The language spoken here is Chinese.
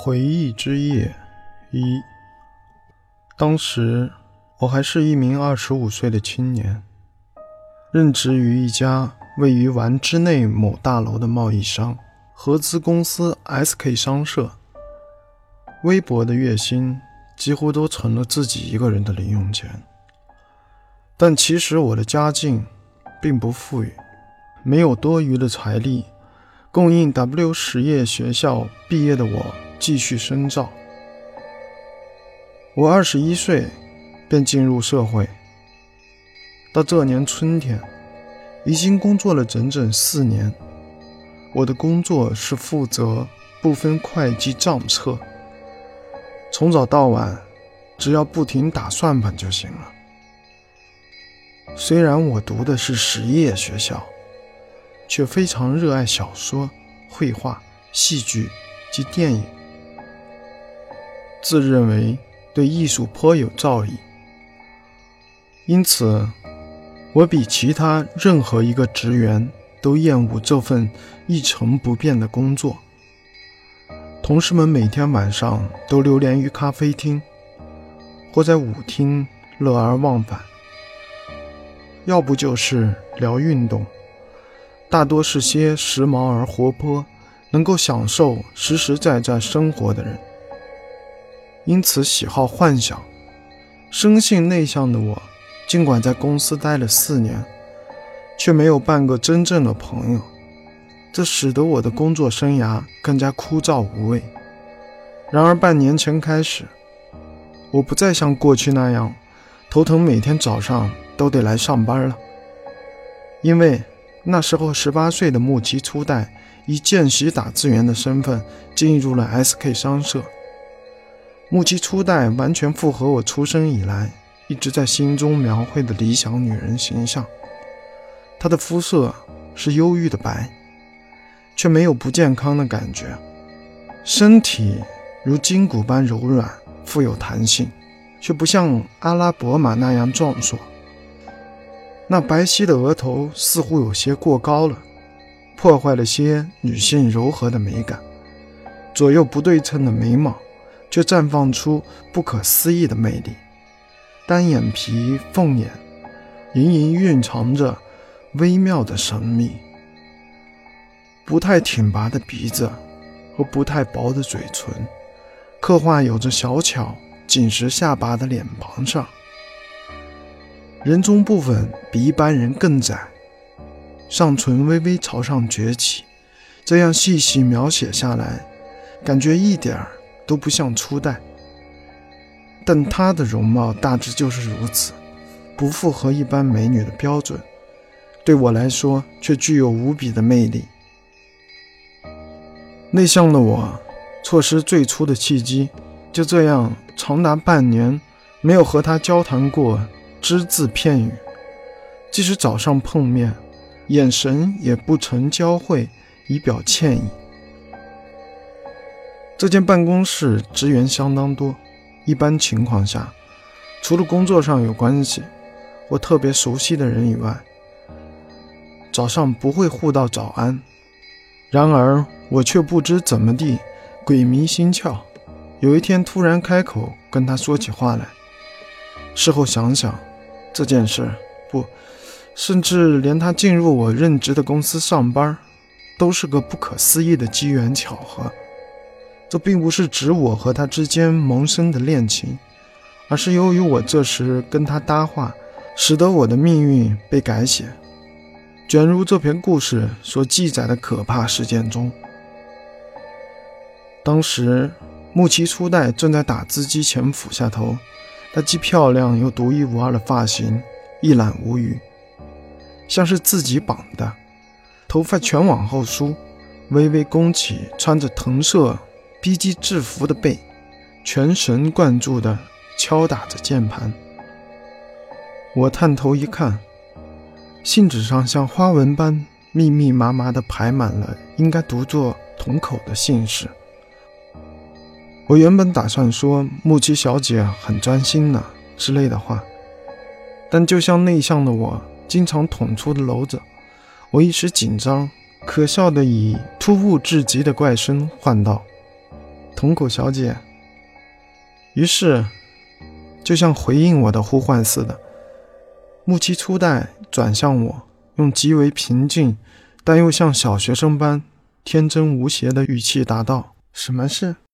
回忆之夜一。当时我还是一名二十五岁的青年，任职于一家位于丸之内某大楼的贸易商合资公司 SK 商社。微薄的月薪几乎都成了自己一个人的零用钱。但其实我的家境并不富裕，没有多余的财力供应 W 实业学校毕业的我继续深造。我二十一岁便进入社会，到这年春天，已经工作了整整四年。我的工作是负责部分会计账册，从早到晚，只要不停打算盘就行了。虽然我读的是实业学校，却非常热爱小说、绘画、戏剧及电影，自认为。对艺术颇有造诣，因此我比其他任何一个职员都厌恶这份一成不变的工作。同事们每天晚上都流连于咖啡厅，或在舞厅乐而忘返，要不就是聊运动，大多是些时髦而活泼、能够享受实实在在生活的人。因此，喜好幻想、生性内向的我，尽管在公司待了四年，却没有半个真正的朋友。这使得我的工作生涯更加枯燥无味。然而，半年前开始，我不再像过去那样头疼，每天早上都得来上班了。因为那时候，十八岁的木崎初代以见习打字员的身份进入了 SK 商社。木屐初代完全符合我出生以来一直在心中描绘的理想女人形象。她的肤色是忧郁的白，却没有不健康的感觉。身体如筋骨般柔软，富有弹性，却不像阿拉伯马那样壮硕。那白皙的额头似乎有些过高了，破坏了些女性柔和的美感。左右不对称的眉毛。却绽放出不可思议的魅力，单眼皮、凤眼，隐隐蕴藏着微妙的神秘。不太挺拔的鼻子和不太薄的嘴唇，刻画有着小巧紧实下巴的脸庞上，人中部分比一般人更窄，上唇微微朝上撅起。这样细细描写下来，感觉一点儿。都不像初代，但她的容貌大致就是如此，不符合一般美女的标准，对我来说却具有无比的魅力。内向的我错失最初的契机，就这样长达半年没有和她交谈过只字片语，即使早上碰面，眼神也不曾交汇，以表歉意。这间办公室职员相当多，一般情况下，除了工作上有关系，我特别熟悉的人以外，早上不会互道早安。然而我却不知怎么地，鬼迷心窍，有一天突然开口跟他说起话来。事后想想，这件事不，甚至连他进入我任职的公司上班，都是个不可思议的机缘巧合。这并不是指我和他之间萌生的恋情，而是由于我这时跟他搭话，使得我的命运被改写，卷入这篇故事所记载的可怕事件中。当时木崎初代正在打字机前俯下头，他既漂亮又独一无二的发型一览无余，像是自己绑的，头发全往后梳，微微弓起，穿着藤色。逼机制服的背，全神贯注地敲打着键盘。我探头一看，信纸上像花纹般密密麻麻地排满了应该读作同口的姓氏。我原本打算说“木七小姐很专心呢”之类的话，但就像内向的我经常捅出的篓子，我一时紧张，可笑地以突兀至极的怪声唤道。瞳孔小姐。于是，就像回应我的呼唤似的，木七初代转向我，用极为平静，但又像小学生般天真无邪的语气答道：“什么事？”